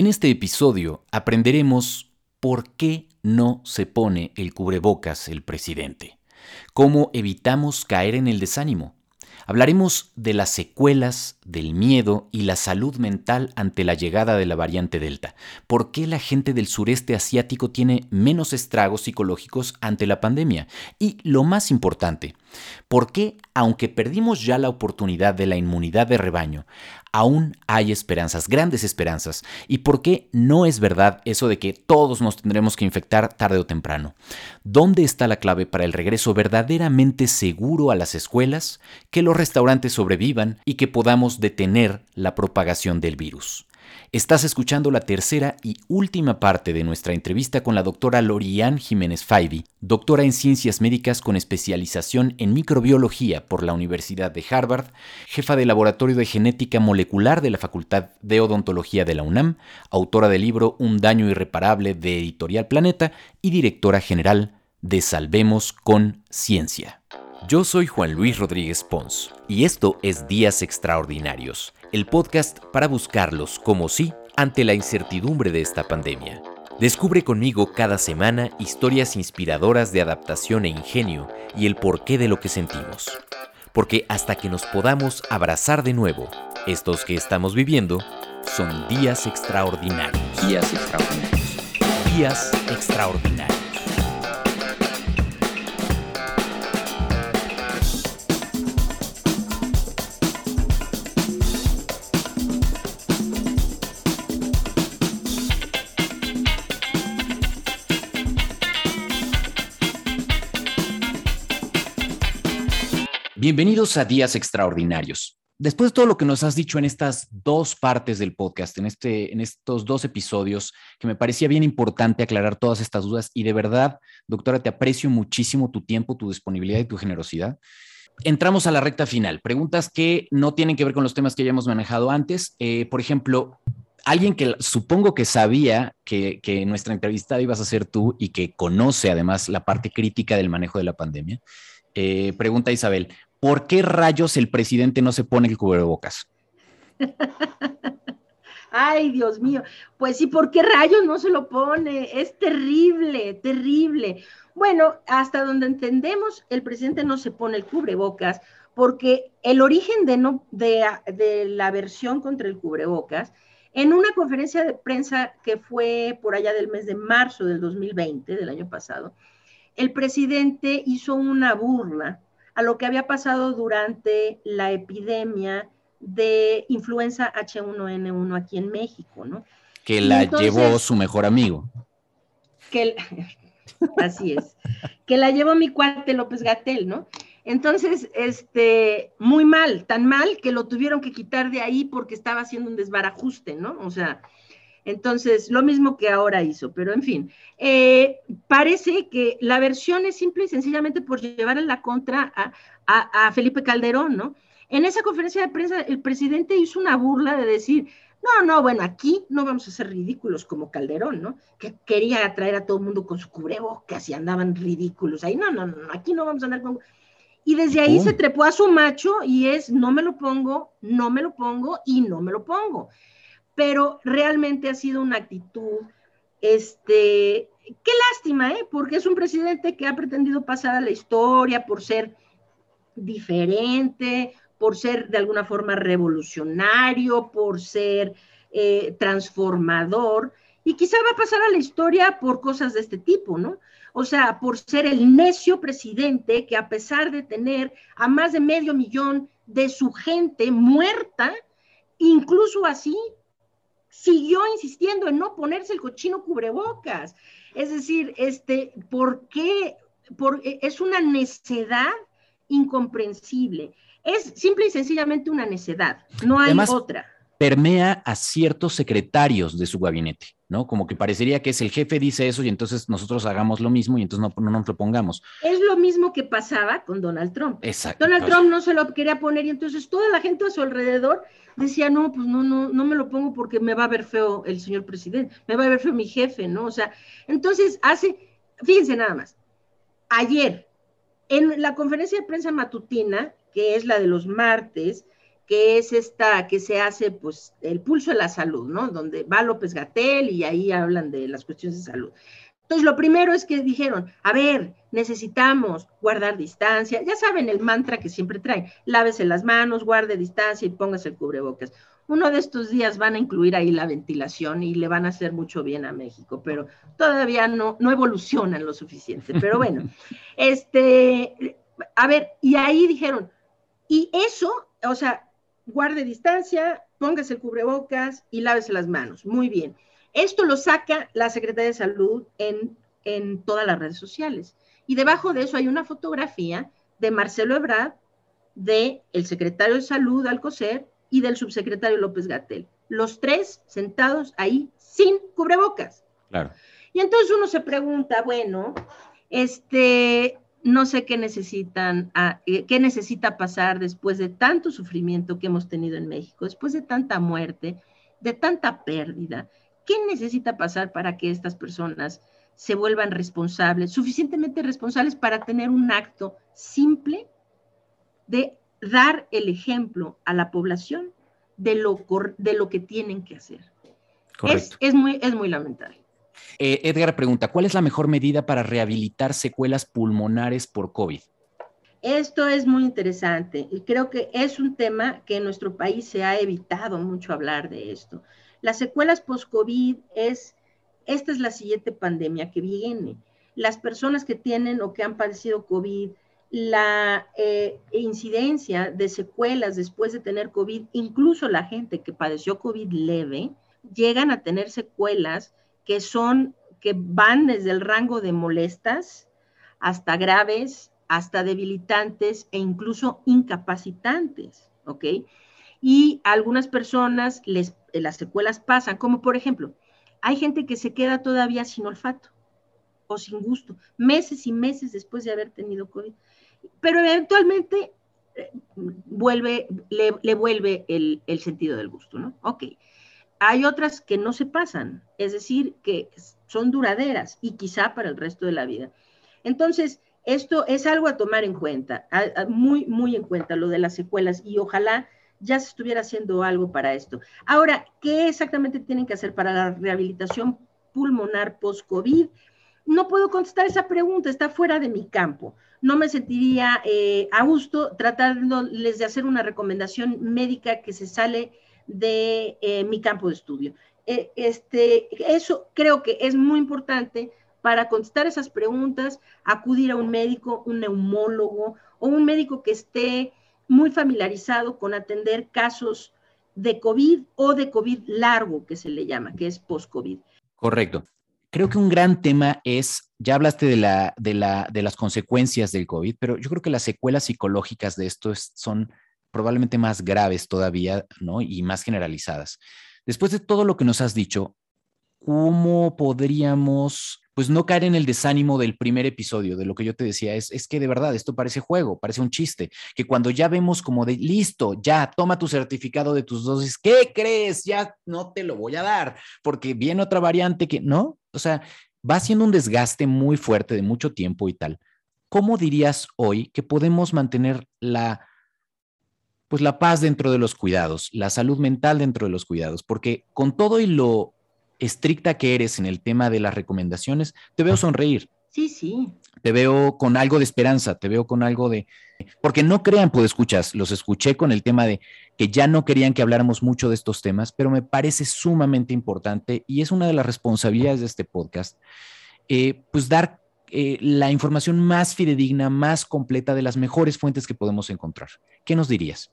En este episodio aprenderemos por qué no se pone el cubrebocas el presidente, cómo evitamos caer en el desánimo, Hablaremos de las secuelas, del miedo y la salud mental ante la llegada de la variante Delta. ¿Por qué la gente del sureste asiático tiene menos estragos psicológicos ante la pandemia? Y lo más importante, ¿por qué, aunque perdimos ya la oportunidad de la inmunidad de rebaño, aún hay esperanzas, grandes esperanzas. ¿Y por qué no es verdad eso de que todos nos tendremos que infectar tarde o temprano? ¿Dónde está la clave para el regreso verdaderamente seguro a las escuelas, que los restaurantes sobrevivan y que podamos detener la propagación del virus? Estás escuchando la tercera y última parte de nuestra entrevista con la doctora Lorian Jiménez Faibi, doctora en ciencias médicas con especialización en microbiología por la Universidad de Harvard, jefa de laboratorio de genética molecular de la Facultad de Odontología de la UNAM, autora del libro Un daño irreparable de Editorial Planeta y directora general de Salvemos con Ciencia. Yo soy Juan Luis Rodríguez Pons y esto es Días Extraordinarios el podcast para buscarlos como sí ante la incertidumbre de esta pandemia. Descubre conmigo cada semana historias inspiradoras de adaptación e ingenio y el porqué de lo que sentimos. Porque hasta que nos podamos abrazar de nuevo, estos que estamos viviendo son días extraordinarios. Días extraordinarios. Días extraordinarios. Bienvenidos a Días Extraordinarios. Después de todo lo que nos has dicho en estas dos partes del podcast, en, este, en estos dos episodios, que me parecía bien importante aclarar todas estas dudas y de verdad, doctora, te aprecio muchísimo tu tiempo, tu disponibilidad y tu generosidad. Entramos a la recta final. Preguntas que no tienen que ver con los temas que ya hemos manejado antes. Eh, por ejemplo, alguien que supongo que sabía que, que nuestra entrevista ibas a ser tú y que conoce además la parte crítica del manejo de la pandemia. Eh, pregunta Isabel, ¿por qué rayos el presidente no se pone el cubrebocas? Ay, Dios mío. Pues sí, ¿por qué rayos no se lo pone? Es terrible, terrible. Bueno, hasta donde entendemos, el presidente no se pone el cubrebocas porque el origen de, no, de, de la versión contra el cubrebocas, en una conferencia de prensa que fue por allá del mes de marzo del 2020, del año pasado, el presidente hizo una burla a lo que había pasado durante la epidemia de influenza H1N1 aquí en México, ¿no? Que la llevó su mejor amigo. Que así es. que la llevó mi cuate López Gatel, ¿no? Entonces, este, muy mal, tan mal que lo tuvieron que quitar de ahí porque estaba haciendo un desbarajuste, ¿no? O sea, entonces, lo mismo que ahora hizo, pero en fin, eh, parece que la versión es simple y sencillamente por llevar en la contra a, Felipe Calderón, ¿no? En esa conferencia de prensa, el presidente hizo una burla de decir, no, no, bueno, aquí no vamos a ser ridículos como Calderón, ¿no? Que quería atraer a todo el mundo con su cubrebocas y andaban ridículos ahí. No, no, no, aquí no vamos a andar con... Y desde ahí se trepó a su macho y es, no me lo pongo, no me lo pongo y no me lo pongo pero realmente ha sido una actitud, este, qué lástima, ¿eh? porque es un presidente que ha pretendido pasar a la historia por ser diferente, por ser de alguna forma revolucionario, por ser eh, transformador, y quizá va a pasar a la historia por cosas de este tipo, ¿no? O sea, por ser el necio presidente que a pesar de tener a más de medio millón de su gente muerta, incluso así siguió insistiendo en no ponerse el cochino cubrebocas. Es decir, este, ¿por qué? E, es una necedad incomprensible. Es simple y sencillamente una necedad, no hay otra. Permea a ciertos secretarios de su gabinete, ¿no? Como que parecería que es el jefe dice eso y entonces nosotros hagamos lo mismo y entonces no, no nos lo pongamos. Es lo mismo que pasaba con Donald Trump. Exacto. Donald Trump no se lo quería poner y entonces toda la gente a su alrededor decía, no, pues no, no, no me lo pongo porque me va a ver feo el señor presidente, me va a ver feo mi jefe, ¿no? O sea, entonces hace, fíjense nada más, ayer, en la conferencia de prensa matutina, que es la de los martes, que es esta que se hace, pues, el pulso de la salud, ¿no? Donde va López Gatel y ahí hablan de las cuestiones de salud. Entonces, lo primero es que dijeron, a ver, necesitamos guardar distancia. Ya saben el mantra que siempre traen, lávese las manos, guarde distancia y póngase el cubrebocas. Uno de estos días van a incluir ahí la ventilación y le van a hacer mucho bien a México, pero todavía no, no evolucionan lo suficiente. Pero bueno, este, a ver, y ahí dijeron, y eso, o sea, guarde distancia, póngase el cubrebocas y lávese las manos. Muy bien. Esto lo saca la Secretaría de Salud en, en todas las redes sociales. Y debajo de eso hay una fotografía de Marcelo Ebrard, del el secretario de Salud, Alcocer, y del subsecretario López Gatel. Los tres sentados ahí sin cubrebocas. Claro. Y entonces uno se pregunta, bueno, este, no sé qué necesitan, ah, eh, qué necesita pasar después de tanto sufrimiento que hemos tenido en México, después de tanta muerte, de tanta pérdida. ¿Qué necesita pasar para que estas personas se vuelvan responsables, suficientemente responsables para tener un acto simple de dar el ejemplo a la población de lo, de lo que tienen que hacer? Es, es, muy, es muy lamentable. Eh, Edgar pregunta, ¿cuál es la mejor medida para rehabilitar secuelas pulmonares por COVID? Esto es muy interesante y creo que es un tema que en nuestro país se ha evitado mucho hablar de esto. Las secuelas post-COVID es, esta es la siguiente pandemia que viene. Las personas que tienen o que han padecido COVID, la eh, incidencia de secuelas después de tener COVID, incluso la gente que padeció COVID leve, llegan a tener secuelas que son, que van desde el rango de molestas hasta graves, hasta debilitantes e incluso incapacitantes, ¿ok? Y algunas personas les, las secuelas pasan, como por ejemplo, hay gente que se queda todavía sin olfato o sin gusto, meses y meses después de haber tenido COVID, pero eventualmente eh, vuelve, le, vuelve el, el, sentido del gusto, ¿no? Ok. Hay otras que no se pasan, es decir, que son duraderas y quizá para el resto de la vida. Entonces, esto es algo a tomar en cuenta, muy, muy en cuenta lo de las secuelas y ojalá ya se estuviera haciendo algo para esto. Ahora, ¿qué exactamente tienen que hacer para la rehabilitación pulmonar post-COVID? No puedo contestar esa pregunta, está fuera de mi campo. No me sentiría eh, a gusto tratándoles de hacer una recomendación médica que se sale de eh, mi campo de estudio. Eh, este, eso creo que es muy importante para contestar esas preguntas, acudir a un médico, un neumólogo o un médico que esté muy familiarizado con atender casos de COVID o de COVID largo, que se le llama, que es post-COVID. Correcto. Creo que un gran tema es, ya hablaste de, la, de, la, de las consecuencias del COVID, pero yo creo que las secuelas psicológicas de esto son probablemente más graves todavía, ¿no? Y más generalizadas. Después de todo lo que nos has dicho, ¿cómo podríamos, pues, no caer en el desánimo del primer episodio? De lo que yo te decía, es, es que de verdad esto parece juego, parece un chiste, que cuando ya vemos como de, listo, ya, toma tu certificado de tus dosis, ¿qué crees? Ya no te lo voy a dar, porque viene otra variante que, ¿no? O sea, va siendo un desgaste muy fuerte de mucho tiempo y tal. ¿Cómo dirías hoy que podemos mantener la pues la paz dentro de los cuidados, la salud mental dentro de los cuidados, porque con todo y lo estricta que eres en el tema de las recomendaciones, te veo sonreír. Sí, sí. Te veo con algo de esperanza, te veo con algo de... Porque no crean, pues escuchas, los escuché con el tema de que ya no querían que habláramos mucho de estos temas, pero me parece sumamente importante y es una de las responsabilidades de este podcast, eh, pues dar eh, la información más fidedigna, más completa de las mejores fuentes que podemos encontrar. ¿Qué nos dirías?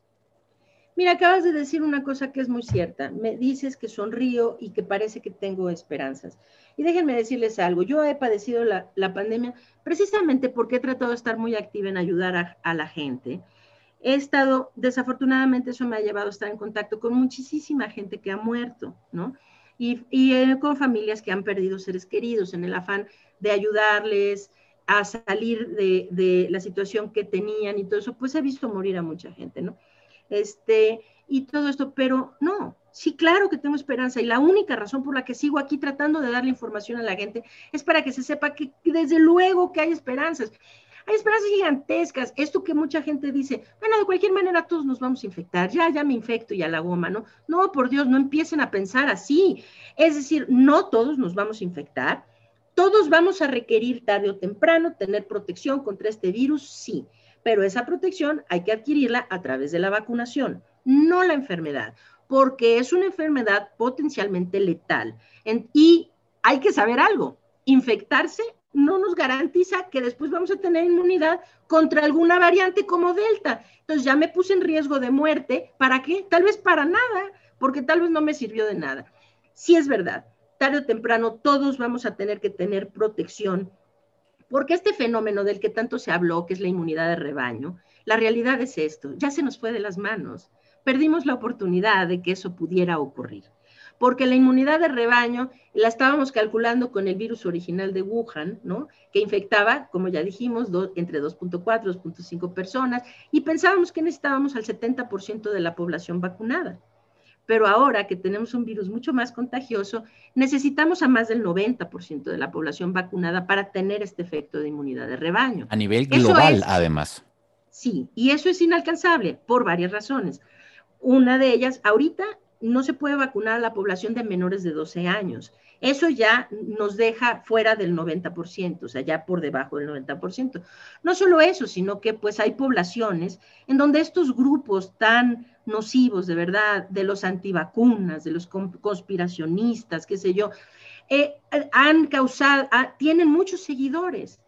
Mira, acabas de decir una cosa que es muy cierta. Me dices que sonrío y que parece que tengo esperanzas. Y déjenme decirles algo. Yo he padecido la, pandemia precisamente porque he tratado de estar muy activa en ayudar a, la gente. He estado, desafortunadamente, eso me ha llevado a estar en contacto con muchísima gente que ha muerto, ¿no? Y, eh, con familias que han perdido seres queridos en el afán de ayudarles a salir de, de la situación que tenían y todo eso, pues he visto morir a mucha gente, ¿no? Este, y todo esto, pero no, sí, claro que tengo esperanza y la única razón por la que sigo aquí tratando de darle información a la gente es para que se sepa que desde luego que hay esperanzas. hay esperanzas gigantescas. Esto que mucha gente dice, bueno, de cualquier manera todos nos vamos a infectar, ya, ya me infecto y a la goma, ¿no? No, por Dios, no empiecen a pensar así. Es decir, no todos nos vamos a infectar, todos vamos a requerir tarde o temprano tener protección contra este virus, sí, pero esa protección hay que adquirirla a través de la vacunación, no la enfermedad, porque es una enfermedad potencialmente letal. y hay que saber algo, infectarse no nos garantiza que después vamos a tener inmunidad contra alguna variante como Delta. Entonces ya me puse en riesgo de muerte. ¿Para qué? Tal vez para nada, porque tal vez no me sirvió de nada. Sí es verdad, tarde o temprano todos vamos a tener que tener protección, porque este fenómeno del que tanto se habló, que es la inmunidad de rebaño, la realidad es esto, ya se nos fue de las manos. Perdimos la oportunidad de que eso pudiera ocurrir porque la inmunidad de rebaño la estábamos calculando con el virus original de Wuhan, ¿no? Que infectaba, como ya dijimos, entre 2.4 y 2.5 personas, y pensábamos que necesitábamos al 70% de la población vacunada. Pero ahora que tenemos un virus mucho más contagioso, necesitamos a más del 90% de la población vacunada para tener este efecto de inmunidad de rebaño. A nivel global, además. Sí, y eso es inalcanzable por varias razones. Una de ellas, ahorita no se puede vacunar a la población de menores de 12 años. Eso ya nos deja fuera del 90%, o sea, ya por debajo del 90%. No solo eso, sino que pues hay poblaciones en donde estos grupos tan nocivos, de verdad, de los antivacunas, de los conspiracionistas, qué sé yo, eh, han causado, ah, tienen muchos seguidores.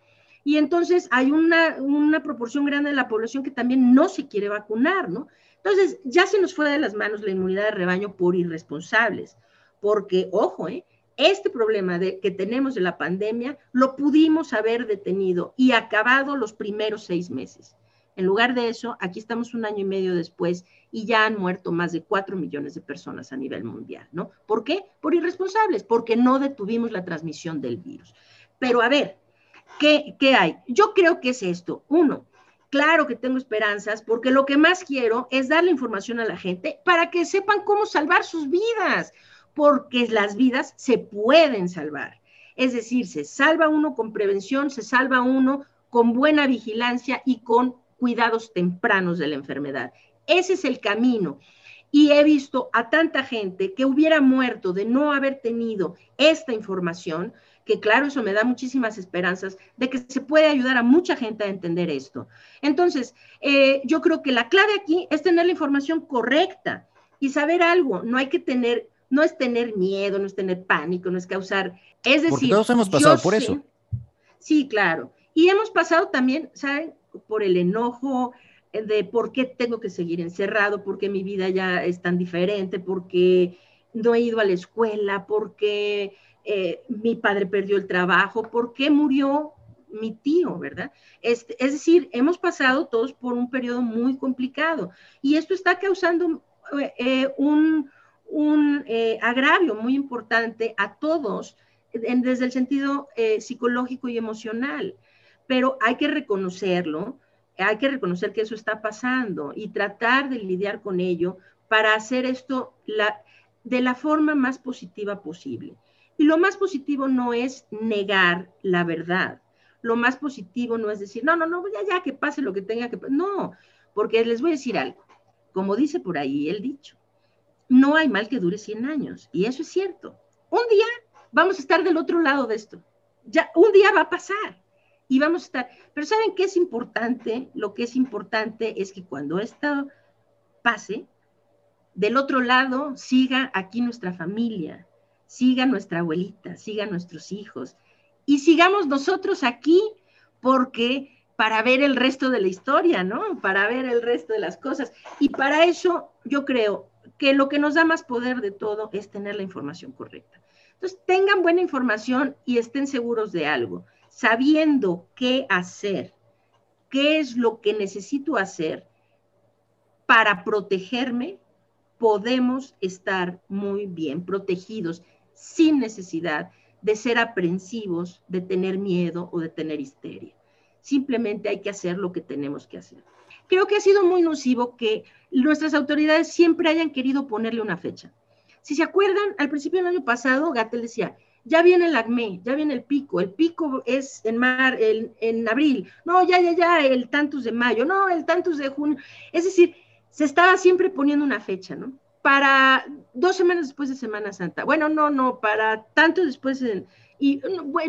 Y entonces hay una, una proporción grande de la población que también no se quiere vacunar, ¿no? Entonces, ya se nos fue de las manos la inmunidad de rebaño por irresponsables, porque, ojo, ¿eh? este problema de, que tenemos de la pandemia lo pudimos haber detenido y acabado los primeros seis meses. En lugar de eso, aquí estamos un año y medio después y ya han muerto más de cuatro millones de personas a nivel mundial, ¿no? ¿Por qué? Por irresponsables, porque no detuvimos la transmisión del virus. Pero a ver, ¿qué, qué hay? Yo creo que es esto. Uno, Claro que tengo esperanzas porque lo que más quiero es darle información a la gente para que sepan cómo salvar sus vidas, porque las vidas se pueden salvar. Es decir, se salva uno con prevención, se salva uno con buena vigilancia y con cuidados tempranos de la enfermedad. Ese es el camino. Y he visto a tanta gente que hubiera muerto de no haber tenido esta información, que claro, eso me da muchísimas esperanzas de que se puede ayudar a mucha gente a entender esto. Entonces, eh, yo creo que la clave aquí es tener la información correcta y saber algo. No hay que tener, no es tener miedo, no es tener pánico, no es causar. Es decir, Porque todos hemos pasado por eso. Sí, claro. Y hemos pasado también, ¿saben? Por el enojo de por qué tengo que seguir encerrado, por qué mi vida ya es tan diferente, porque no he ido a la escuela, porque eh, mi padre perdió el trabajo, ¿por qué murió mi tío, verdad? Es, es, decir, hemos pasado todos por un periodo muy complicado y esto está causando eh, un, un eh, agravio muy importante a todos desde el sentido psicológico y emocional, pero hay que reconocerlo, hay que reconocer que eso está pasando y tratar de lidiar con ello para hacer esto la, de la forma más positiva posible. Y lo más positivo no es negar la verdad. Lo más positivo no es decir, no, no, no, ya, ya, que pase lo que tenga que pasar. No, porque les voy a decir algo. Como dice por ahí el dicho, no hay mal que dure 100 años. Y eso es cierto. Un día vamos a estar del otro lado de esto. Ya, un día va a pasar y vamos a estar. Pero ¿saben qué es importante? Lo que es importante es que cuando esto pase, del otro lado siga aquí nuestra familia, siga nuestra abuelita, siga nuestros hijos y sigamos nosotros aquí porque para ver el resto de la historia, ¿no? Para ver el resto de las cosas. Y para eso yo creo que lo que nos da más poder de todo es tener la información correcta. Entonces, tengan buena información y estén seguros de algo, sabiendo qué hacer, qué es lo que necesito hacer para protegerme, podemos estar muy bien protegidos sin necesidad de ser aprensivos, de tener miedo o de tener histeria. Simplemente hay que hacer lo que tenemos que hacer. Creo que ha sido muy nocivo que nuestras autoridades siempre hayan querido ponerle una fecha. Si se acuerdan, al principio del año pasado, Gatel decía, ya viene el acme, ya viene el pico, el pico es en mar, en abril, no, ya, ya, ya, el tantos de mayo, no, el tantos de junio. Es decir, se estaba siempre poniendo una fecha, ¿no? Para dos semanas después de Semana Santa. Bueno, no, no, para tanto después, y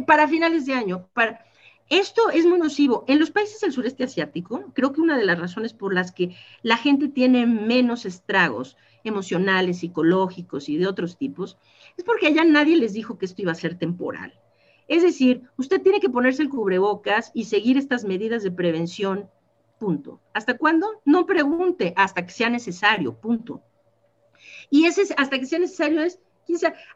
para finales de año. Para, esto es muy nocivo. En los países del sureste asiático, creo que una de las razones por las que la gente tiene menos estragos emocionales, psicológicos y de otros tipos, es porque allá nadie les dijo que esto iba a ser temporal. Es decir, usted tiene que ponerse el cubrebocas y seguir estas medidas de prevención, punto. ¿Hasta cuándo? No pregunte, hasta que sea necesario, punto. Y ese hasta que sea necesario es,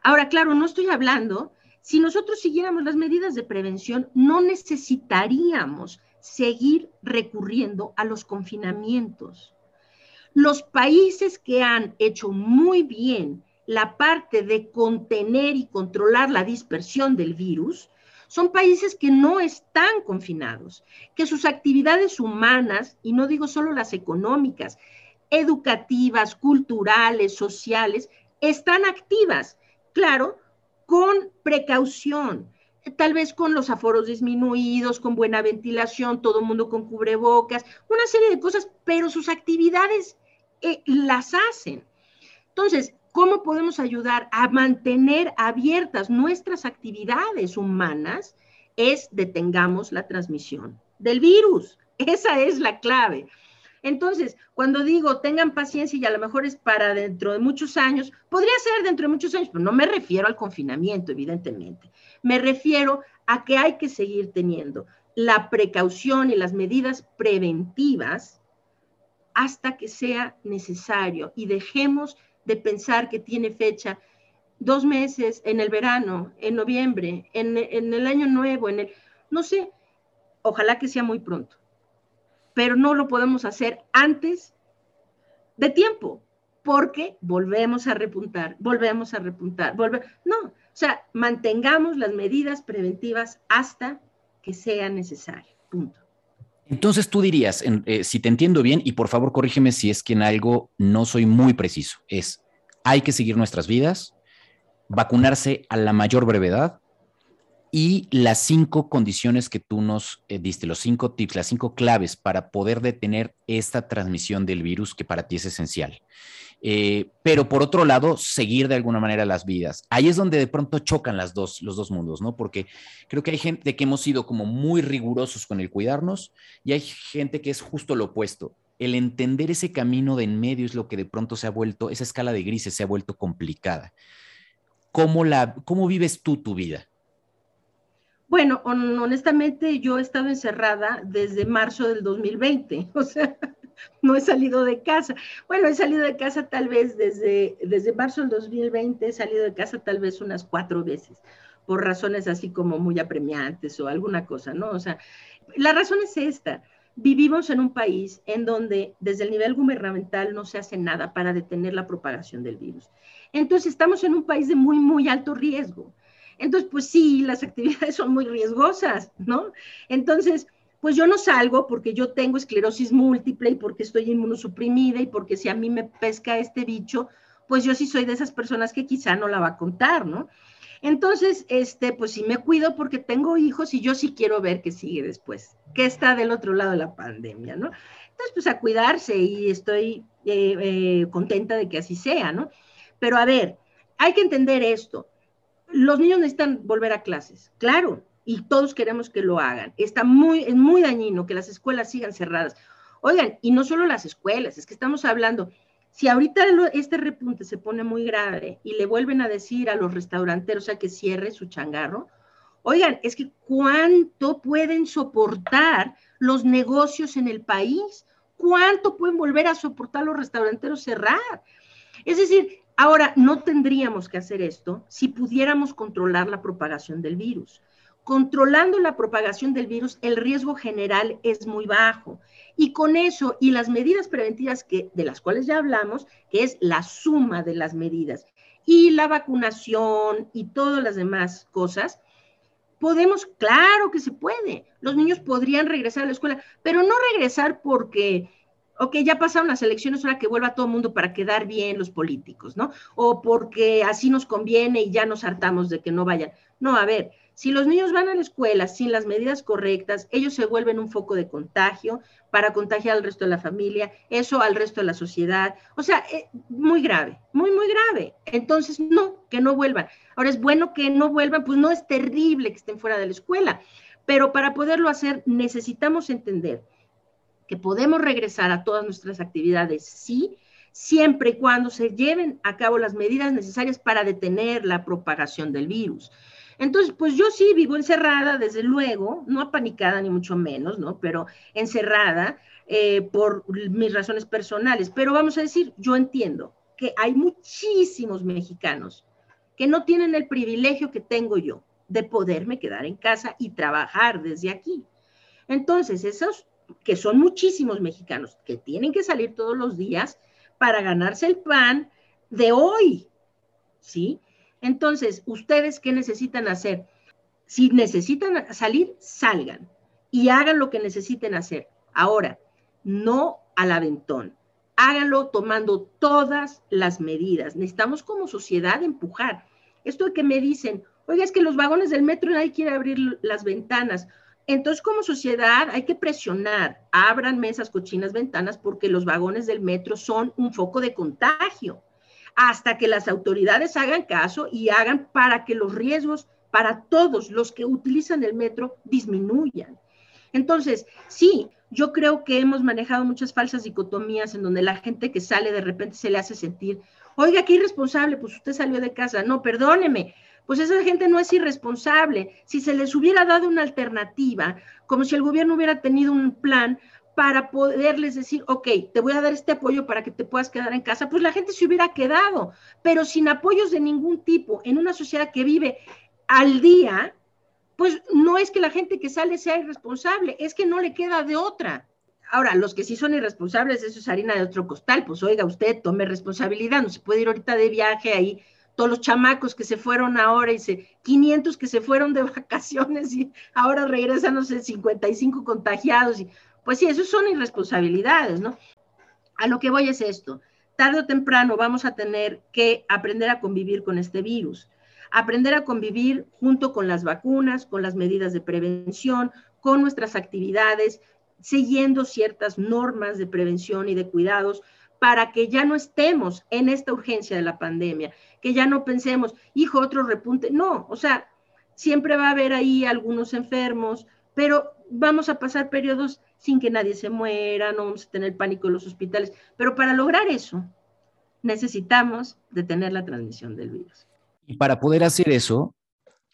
Ahora, claro, no estoy hablando, si nosotros siguiéramos las medidas de prevención, no necesitaríamos seguir recurriendo a los confinamientos. Los países que han hecho muy bien la parte de contener y controlar la dispersión del virus son países que no están confinados, que sus actividades humanas, y no digo solo las económicas, educativas, culturales, sociales, están activas, claro, con precaución, tal vez con los aforos disminuidos, con buena ventilación, todo el mundo con cubrebocas, una serie de cosas, pero sus actividades eh, las hacen. Entonces, ¿cómo podemos ayudar a mantener abiertas nuestras actividades humanas? Es detengamos la transmisión del virus. Esa es la clave. Entonces, cuando digo tengan paciencia y a lo mejor es para dentro de muchos años, podría ser dentro de muchos años, pero no me refiero al confinamiento, evidentemente. Me refiero a que hay que seguir teniendo la precaución y las medidas preventivas hasta que sea necesario y dejemos de pensar que tiene fecha dos meses en el verano, en noviembre, en, en el año nuevo, en el, no sé, ojalá que sea muy pronto pero no lo podemos hacer antes de tiempo, porque volvemos a repuntar, volvemos a repuntar, volve no, o sea, mantengamos las medidas preventivas hasta que sea necesario, punto. Entonces tú dirías, eh, si te entiendo bien, y por favor corrígeme si es que en algo no soy muy preciso, es, hay que seguir nuestras vidas, vacunarse a la mayor brevedad, y las cinco condiciones que tú nos eh, diste, los cinco tips, las cinco claves para poder detener esta transmisión del virus que para ti es esencial. Eh, pero por otro lado, seguir de alguna manera las vidas. Ahí es donde de pronto chocan las dos, los dos mundos, ¿no? Porque creo que hay gente que hemos sido como muy rigurosos con el cuidarnos y hay gente que es justo lo opuesto. El entender ese camino de en medio es lo que de pronto se ha vuelto, esa escala de grises se ha vuelto complicada. ¿Cómo, la, cómo vives tú tu vida? Bueno, honestamente yo he estado encerrada desde marzo del 2020, o sea, no he salido de casa. Bueno, he salido de casa tal vez desde, desde marzo del 2020, he salido de casa tal vez unas cuatro veces, por razones así como muy apremiantes o alguna cosa, ¿no? O sea, la razón es esta. Vivimos en un país en donde desde el nivel gubernamental no se hace nada para detener la propagación del virus. Entonces estamos en un país de muy, muy alto riesgo. Entonces, pues sí, las actividades son muy riesgosas, ¿no? Entonces, pues yo no salgo porque yo tengo esclerosis múltiple y porque estoy inmunosuprimida y porque si a mí me pesca este bicho, pues yo sí soy de esas personas que quizá no la va a contar, ¿no? Entonces, este, pues sí me cuido porque tengo hijos y yo sí quiero ver qué sigue después, qué está del otro lado de la pandemia, ¿no? Entonces, pues a cuidarse y estoy eh, eh, contenta de que así sea, ¿no? Pero a ver, hay que entender esto los niños necesitan volver a clases, claro, y todos queremos que lo hagan. Está muy, es muy dañino que las escuelas sigan cerradas. Oigan, y no solo las escuelas, es que estamos hablando, si ahorita este repunte se pone muy grave y le vuelven a decir a los restauranteros a que cierre su changarro, oigan, es que cuánto pueden soportar los negocios en el país, cuánto pueden volver a soportar los restauranteros cerrar. Es decir, Ahora, no tendríamos que hacer esto si pudiéramos controlar la propagación del virus. Controlando la propagación del virus, el riesgo general es muy bajo. Y con eso y las medidas preventivas que, de las cuales ya hablamos, que es la suma de las medidas, y la vacunación y todas las demás cosas, podemos, claro que se puede. Los niños podrían regresar a la escuela, pero no regresar porque ok, ya pasaron las elecciones, ahora que vuelva todo el mundo para quedar bien los políticos, ¿no? O porque así nos conviene y ya nos hartamos de que no vayan. No, a ver, si los niños van a la escuela sin las medidas correctas, ellos se vuelven un foco de contagio para contagiar al resto de la familia, eso al resto de la sociedad. O sea, eh, muy grave, muy, muy grave. Entonces, no, que no vuelvan. Ahora es bueno que no vuelvan, pues no es terrible que estén fuera de la escuela, pero para poderlo hacer necesitamos entender que podemos regresar a todas nuestras actividades, sí, siempre y cuando se lleven a cabo las medidas necesarias para detener la propagación del virus. Entonces, pues yo sí vivo encerrada, desde luego, no apanicada ni mucho menos, ¿no? Pero encerrada eh, por mis razones personales. Pero vamos a decir, yo entiendo que hay muchísimos mexicanos que no tienen el privilegio que tengo yo de poderme quedar en casa y trabajar desde aquí. Entonces, esos que son muchísimos mexicanos que tienen que salir todos los días para ganarse el pan de hoy, ¿sí? Entonces, ¿ustedes qué necesitan hacer? Si necesitan salir, salgan y hagan lo que necesiten hacer. Ahora, no al aventón. Háganlo tomando todas las medidas. Necesitamos como sociedad empujar. Esto de que me dicen, oiga, es que los vagones del metro nadie quiere abrir las ventanas. Entonces, como sociedad, hay que presionar, abran mesas, cochinas, ventanas, porque los vagones del metro son un foco de contagio, hasta que las autoridades hagan caso y hagan para que los riesgos para todos los que utilizan el metro disminuyan. Entonces, sí, yo creo que hemos manejado muchas falsas dicotomías en donde la gente que sale de repente se le hace sentir, oiga, qué irresponsable, pues usted salió de casa. No, perdóneme, pues esa gente no es irresponsable. Si se les hubiera dado una alternativa, como si el gobierno hubiera tenido un plan para poderles decir, ok, te voy a dar este apoyo para que te puedas quedar en casa, pues la gente se hubiera quedado, pero sin apoyos de ningún tipo, en una sociedad que vive al día, pues no es que la gente que sale sea irresponsable, es que no le queda de otra. Ahora, los que sí son irresponsables, eso es harina de otro costal, pues oiga, usted tome responsabilidad, no se puede ir ahorita de viaje ahí todos los chamacos que se fueron ahora y se, 500 que se fueron de vacaciones y ahora regresan, no sé, 55 contagiados. Y, pues sí, eso son irresponsabilidades, ¿no? A lo que voy es esto. Tarde o temprano vamos a tener que aprender a convivir con este virus, aprender a convivir junto con las vacunas, con las medidas de prevención, con nuestras actividades, siguiendo ciertas normas de prevención y de cuidados para que ya no estemos en esta urgencia de la pandemia, que ya no pensemos, hijo, otro repunte. No, o sea, siempre va a haber ahí algunos enfermos, pero vamos a pasar periodos sin que nadie se muera, no vamos a tener pánico en los hospitales. Pero para lograr eso, necesitamos detener la transmisión del virus. Y para poder hacer eso,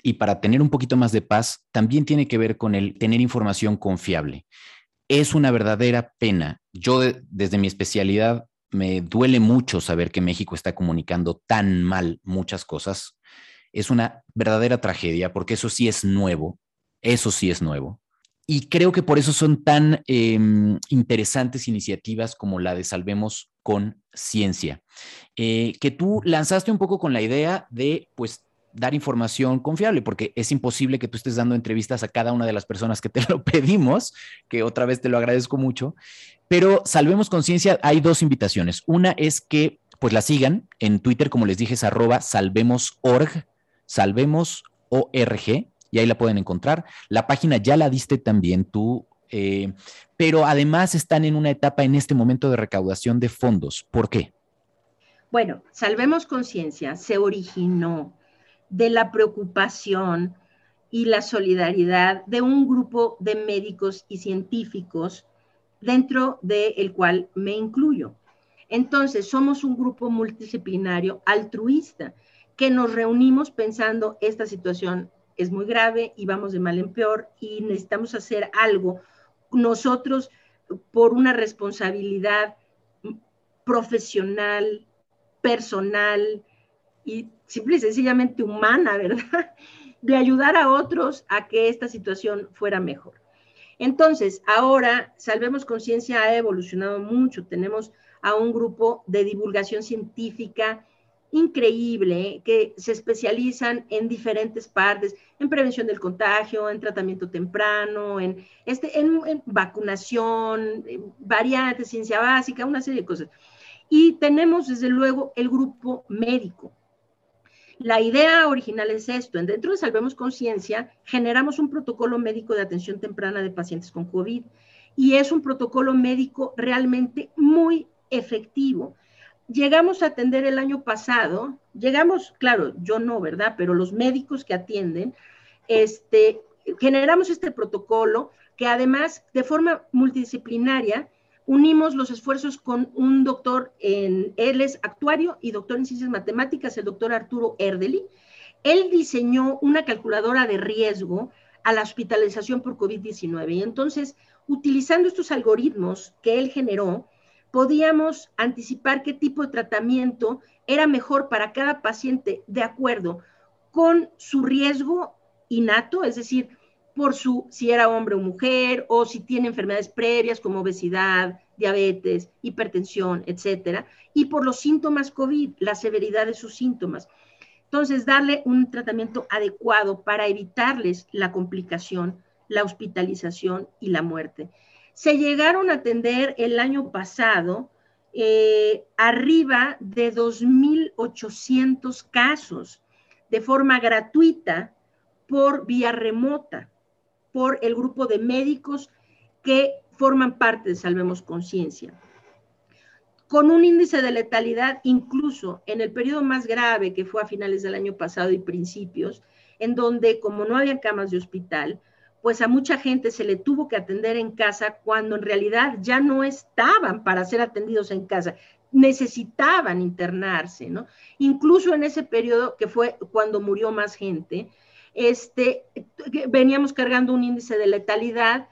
y para tener un poquito más de paz, también tiene que ver con el tener información confiable. Es una verdadera pena. Yo desde mi especialidad me duele mucho saber que México está comunicando tan mal muchas cosas. Es una verdadera tragedia porque eso sí es nuevo, eso sí es nuevo. Y creo que por eso son tan em, interesantes iniciativas como la de Salvemos con Ciencia, eh, que tú lanzaste un poco con la idea de, pues, dar información confiable, porque es imposible que tú estés dando entrevistas a cada una de las personas que te lo pedimos, que otra vez te lo agradezco mucho, pero Salvemos Conciencia, hay dos invitaciones. Una es que pues la sigan en Twitter, como les dije, es arroba salvemosorg, salvemosorg, y ahí la pueden encontrar. La página ya la diste también tú, eh, pero además están en una etapa en este momento de recaudación de fondos. ¿Por qué? Bueno, Salvemos Conciencia se originó de la preocupación y la solidaridad de un grupo de médicos y científicos dentro del cual me incluyo. Entonces, somos un grupo multidisciplinario altruista que nos reunimos pensando esta situación es muy grave y vamos de mal en peor y necesitamos hacer algo nosotros por una responsabilidad profesional, personal y simple y sencillamente humana, ¿verdad? De ayudar a otros a que esta situación fuera mejor. Entonces, ahora Salvemos Conciencia ha evolucionado mucho. Tenemos a un grupo de divulgación científica increíble que se especializan en diferentes partes, en prevención del contagio, en tratamiento temprano, en, este, en, vacunación, variantes, ciencia básica, una serie de cosas. Y tenemos, desde luego, el grupo médico. La idea original es esto, dentro de Salvemos Conciencia generamos un protocolo médico de atención temprana de pacientes con COVID y es un protocolo médico realmente muy efectivo llegamos a atender el año pasado, llegamos, claro, yo no, ¿verdad? Pero los médicos que atienden, este, generamos este protocolo que además de forma multidisciplinaria unimos los esfuerzos con un doctor en, él es actuario y doctor en ciencias matemáticas, el doctor Arturo Erdeli. Él diseñó una calculadora de riesgo a la hospitalización por COVID-19 y entonces, utilizando estos algoritmos que él generó, podíamos anticipar qué tipo de tratamiento era mejor para cada paciente de acuerdo con su riesgo innato, es decir, por su si era hombre o mujer o si tiene enfermedades previas como obesidad, diabetes, hipertensión, etcétera, y por los síntomas COVID, la severidad de sus síntomas. Entonces, darle un tratamiento adecuado para evitarles la complicación, la hospitalización y la muerte se llegaron a atender el año pasado eh, arriba de 2.800 casos de forma gratuita por vía remota, por el grupo de médicos que forman parte de Salvemos Conciencia. Con un índice de letalidad, incluso en el periodo más grave, que fue a finales del año pasado y principios, en donde como no había camas de hospital, pues a mucha gente se le tuvo que atender en casa cuando en realidad ya no estaban para ser atendidos en casa, necesitaban internarse, ¿no? Incluso en ese periodo que fue cuando murió más gente, este, veníamos cargando un índice de letalidad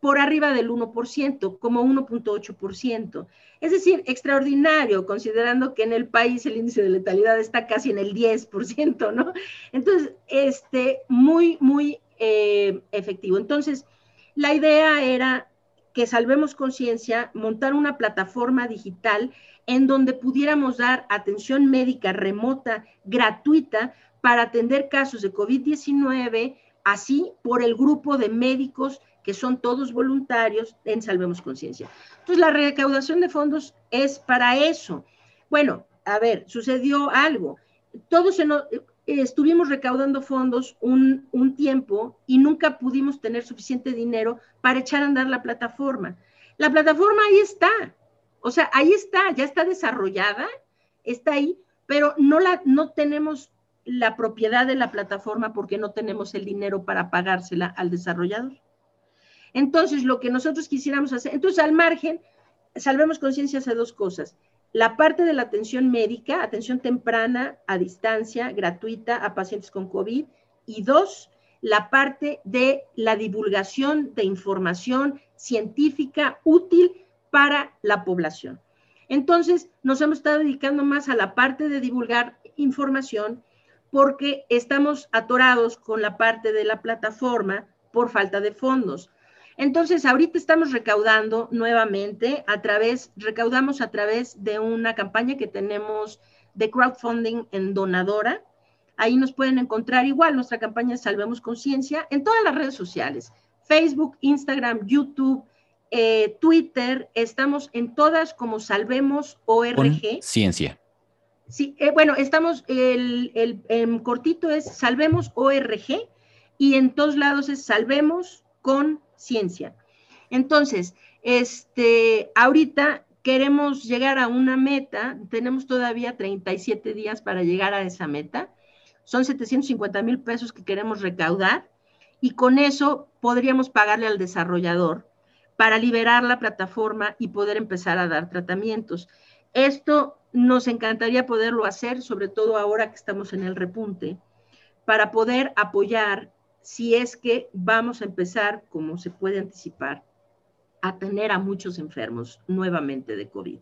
por arriba del 1%, como 1.8%. Es decir, extraordinario, considerando que en el país el índice de letalidad está casi en el 10%, ¿no? Entonces, este, muy, muy eh, efectivo. Entonces, la idea era que Salvemos Conciencia, montar una plataforma digital en donde pudiéramos dar atención médica remota, gratuita, para atender casos de COVID-19, así por el grupo de médicos que son todos voluntarios en Salvemos Conciencia. Entonces, la recaudación de fondos es para eso. Bueno, a ver, sucedió algo. Todo se nos, estuvimos recaudando fondos un, tiempo y nunca pudimos tener suficiente dinero para echar a andar la plataforma. La plataforma ahí está, o sea, ahí está, ya está desarrollada, está ahí, pero no, la, no tenemos la propiedad de la plataforma porque no tenemos el dinero para pagársela al desarrollador. Entonces, lo que nosotros quisiéramos hacer, entonces al margen, salvemos conciencia de dos cosas la parte de la atención médica, atención temprana a distancia, gratuita a pacientes con COVID. Y dos, la parte de la divulgación de información científica útil para la población. Entonces, nos hemos estado dedicando más a la parte de divulgar información porque estamos atorados con la parte de la plataforma por falta de fondos. Entonces, ahorita estamos recaudando nuevamente a través, recaudamos a través de una campaña que tenemos de crowdfunding en Donadora. Ahí nos pueden encontrar igual nuestra campaña Salvemos Conciencia en todas las redes sociales, Facebook, Instagram, YouTube, eh, Twitter, estamos en todas como Salvemos ORG. ciencia. Sí, eh, bueno, estamos, el, el cortito es Salvemos ORG y en todos lados es Salvemos con ciencia. Entonces, este, ahorita queremos llegar a una meta, tenemos todavía 37 días para llegar a esa meta, son 750 mil pesos que queremos recaudar y con eso podríamos pagarle al desarrollador para liberar la plataforma y poder empezar a dar tratamientos. Esto nos encantaría poderlo hacer, sobre todo ahora que estamos en el repunte, para poder apoyar si es que vamos a empezar, como se puede anticipar, a tener a muchos enfermos nuevamente de COVID.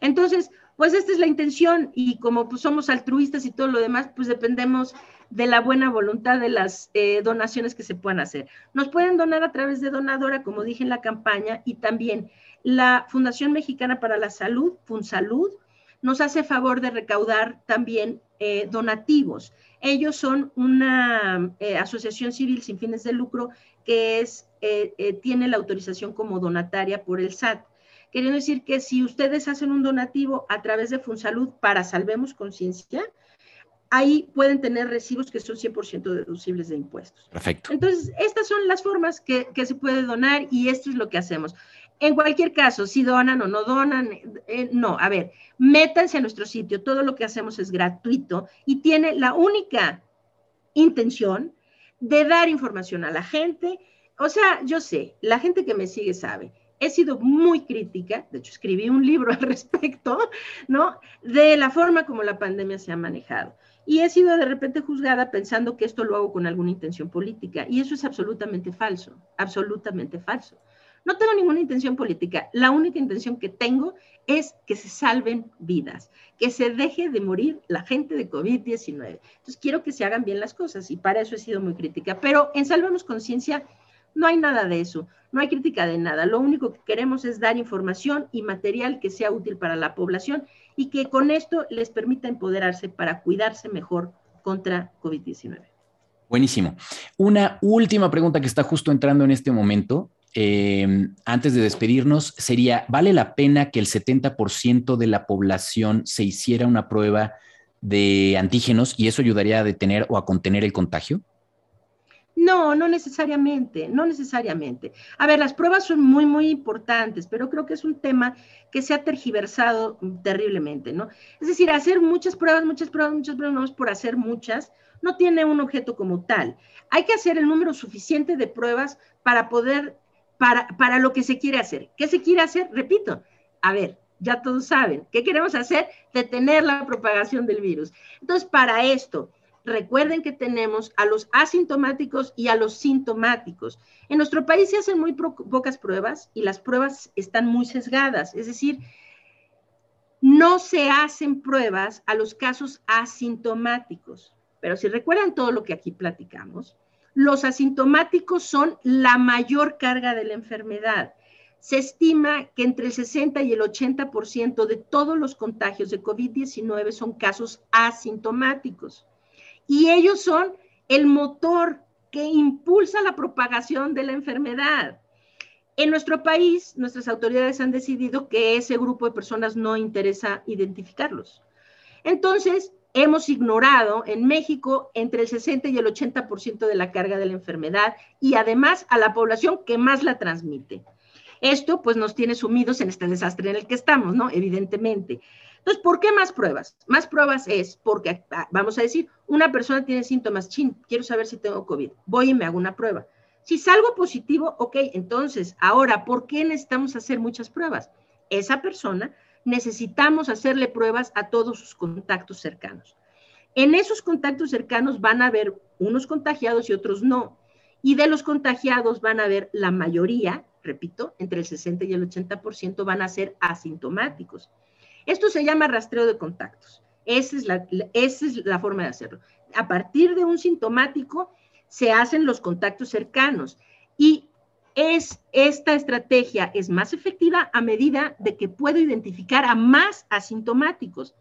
Entonces, pues esta es la intención y como pues, somos altruistas y todo lo demás, pues dependemos de la buena voluntad de las eh, donaciones que se puedan hacer. Nos pueden donar a través de Donadora, como dije en la campaña, y también la Fundación Mexicana para la Salud, FunSalud, nos hace favor de recaudar también eh, donativos. Ellos son una eh, asociación civil sin fines de lucro que es, eh, tiene la autorización como donataria por el SAT. Queriendo decir que si ustedes hacen un donativo a través de FunSalud para Salvemos Conciencia, ahí pueden tener recibos que son 100% deducibles de impuestos. Perfecto. Entonces, estas son las formas que, que, se puede donar y esto es lo que hacemos. En cualquier caso, si donan o no donan, eh, no, a ver, métanse a nuestro sitio, todo lo que hacemos es gratuito y tiene la única intención de dar información a la gente. O sea, yo sé, la gente que me sigue sabe, he sido muy crítica, de hecho escribí un libro al respecto, ¿no? De la forma como la pandemia se ha manejado. Y he sido de repente juzgada pensando que esto lo hago con alguna intención política. Y eso es absolutamente falso, absolutamente falso. No tengo ninguna intención política. La única intención que tengo es que se salven vidas, que se deje de morir la gente de COVID-19. Entonces quiero que se hagan bien las cosas y para eso he sido muy crítica. Pero en Salvemos Conciencia no hay nada de eso, no hay crítica de nada. Lo único que queremos es dar información y material que sea útil para la población y que con esto les permita empoderarse para cuidarse mejor contra COVID-19. Buenísimo. Una última pregunta que está justo entrando en este momento eh, antes de despedirnos, sería, ¿vale la pena que el 70% de la población se hiciera una prueba de antígenos y eso ayudaría a detener o a contener el contagio? No, no necesariamente, no necesariamente. A ver, las pruebas son muy, muy importantes, pero creo que es un tema que se ha tergiversado terriblemente, ¿no? Es decir, hacer muchas pruebas, muchas pruebas, muchas pruebas, no es por hacer muchas, no tiene un objeto como tal. Hay que hacer el número suficiente de pruebas para poder para, lo que se quiere hacer. ¿Qué se quiere hacer? Repito, a ver, ya todos saben, ¿qué queremos hacer? Detener la propagación del virus. Entonces, para esto, recuerden que tenemos a los asintomáticos y a los sintomáticos. En nuestro país se hacen muy pocas pruebas y las pruebas están muy sesgadas, es decir, no se hacen pruebas a los casos asintomáticos. Pero si recuerdan todo lo que aquí platicamos, los asintomáticos son la mayor carga de la enfermedad. Se estima que entre el 60 y el 80% de todos los contagios de COVID-19 son casos asintomáticos. Y ellos son el motor que impulsa la propagación de la enfermedad. En nuestro país, nuestras autoridades han decidido que ese grupo de personas no interesa identificarlos. Entonces, hemos ignorado en México entre el 60 y el 80% de la carga de la enfermedad y además a la población que más la transmite. Esto pues nos tiene sumidos en este desastre en el que estamos, ¿no? Evidentemente. Entonces, ¿por qué más pruebas? Más pruebas es porque, ah, vamos a decir, una persona tiene síntomas, chin, quiero saber si tengo COVID, voy y me hago una prueba. Si salgo positivo, ok, entonces, ahora, ¿por qué necesitamos hacer muchas pruebas? Esa persona necesitamos hacerle pruebas a todos sus contactos cercanos. En esos contactos cercanos van a haber unos contagiados y otros no. Y de los contagiados van a haber la mayoría, repito, entre el 60 y el 80% van a ser asintomáticos. Esto se llama rastreo de contactos. Esa es la, esa es la forma de hacerlo. A partir de un sintomático se hacen los contactos cercanos y es esta estrategia es más efectiva a medida de que puedo identificar a más asintomáticos.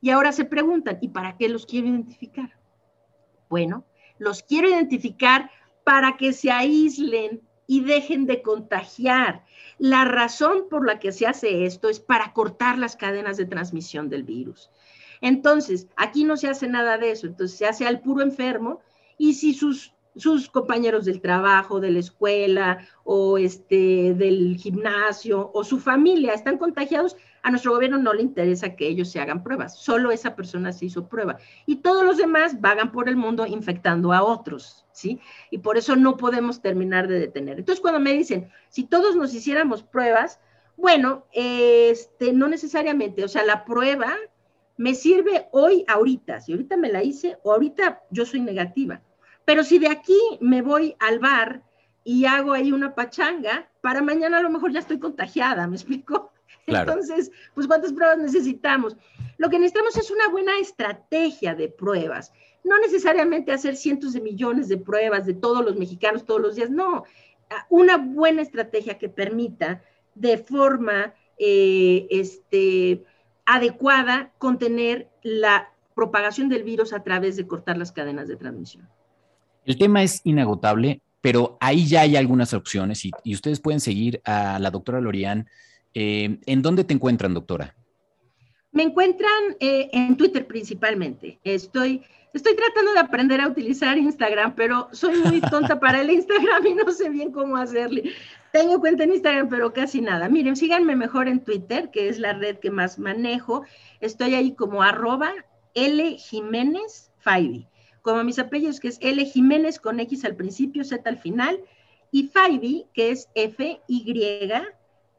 Y ahora se preguntan, ¿y para qué los quiero identificar? Bueno, los quiero identificar para que se aíslen y dejen de contagiar. La razón por la que se hace esto es para cortar las cadenas de transmisión del virus. Entonces, aquí no se hace nada de eso, entonces se hace al puro enfermo y si sus sus compañeros del trabajo, de la escuela o este, del gimnasio o su familia están contagiados, a nuestro gobierno no le interesa que ellos se hagan pruebas, solo esa persona se hizo prueba. Y todos los demás vagan por el mundo infectando a otros, ¿sí? Y por eso no podemos terminar de detener. Entonces, cuando me dicen, si todos nos hiciéramos pruebas, bueno, este, no necesariamente, o sea, la prueba me sirve hoy, ahorita, si ahorita me la hice o ahorita yo soy negativa pero si de aquí me voy al bar y hago ahí una pachanga, para mañana a lo mejor ya estoy contagiada, ¿me explico? Entonces, pues ¿cuántas pruebas necesitamos? Lo que necesitamos es una buena estrategia de pruebas. No necesariamente hacer cientos de millones de pruebas de todos los mexicanos todos los días, no. Una buena estrategia que permita de forma eh, este, adecuada contener la propagación del virus a través de cortar las cadenas de transmisión. El tema es inagotable, pero ahí ya hay algunas opciones y, ustedes pueden seguir a la doctora Lorian. Eh, ¿En dónde te encuentran, doctora? Me encuentran eh, en Twitter principalmente. Estoy, estoy tratando de aprender a utilizar Instagram, pero soy muy tonta para el Instagram y no sé bien cómo hacerle. Tengo cuenta en Instagram, pero casi nada. Miren, síganme mejor en Twitter, que es la red que más manejo. Estoy ahí como arroba L Jiménez Faibi, como mis apellidos, que es L Jiménez con X al principio, Z al final, y Faibi, que es F, Y,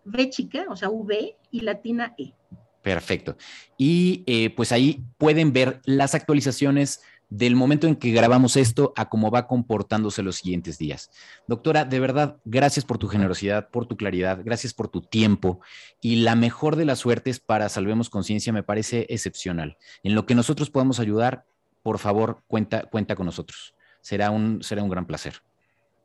V chica, o sea, V y latina E. Perfecto. Y eh, pues ahí pueden ver las actualizaciones del momento en que grabamos esto a cómo va comportándose los siguientes días. Doctora, de verdad, gracias por tu generosidad, por tu claridad, gracias por tu tiempo y la mejor de las suertes para Salvemos Conciencia me parece excepcional. En lo que nosotros podamos ayudar, por favor, cuenta, cuenta con nosotros. Será un, será un gran placer.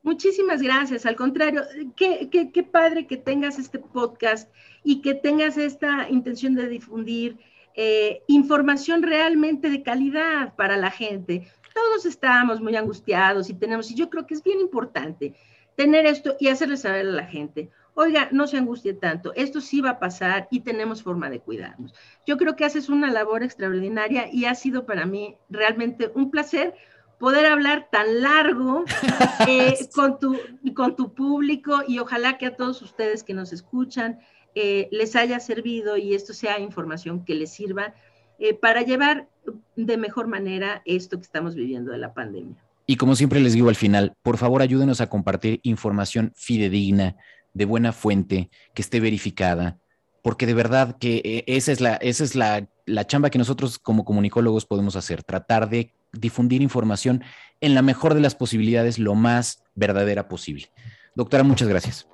Muchísimas gracias. Al contrario, qué, qué, padre que tengas este podcast y que tengas esta intención de difundir eh, información realmente de calidad para la gente. Todos estamos muy angustiados y tenemos, y yo creo que es bien importante tener esto y hacerle saber a la gente, oiga, no se angustie tanto, esto sí va a pasar y tenemos forma de cuidarnos. Yo creo que haces una labor extraordinaria y ha sido para mí realmente un placer poder hablar tan largo eh, con, tu, con tu público y ojalá que a todos ustedes que nos escuchan eh, les haya servido y esto sea información que les sirva eh, para llevar de mejor manera esto que estamos viviendo de la pandemia. Y como siempre les digo al final, por favor ayúdenos a compartir información fidedigna, de buena fuente, que esté verificada, porque de verdad que eh, esa es la, esa es la, la chamba que nosotros como comunicólogos podemos hacer, tratar de difundir información en la mejor de las posibilidades, lo más verdadera posible. Doctora, muchas gracias.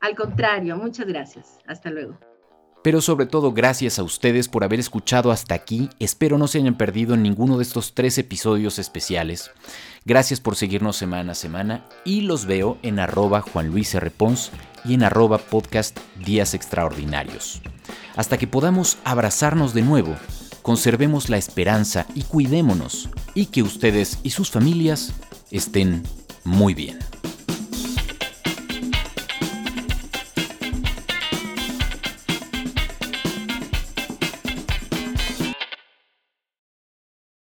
Al contrario, muchas gracias. Hasta luego. Pero sobre todo gracias a ustedes por haber escuchado hasta aquí. Espero no se hayan perdido ninguno de estos tres episodios especiales. Gracias por seguirnos semana a semana y los veo en arroba Juan Luis y en arroba podcast Días Extraordinarios. Hasta que podamos abrazarnos de nuevo, conservemos la esperanza y cuidémonos y que ustedes y sus familias estén muy bien.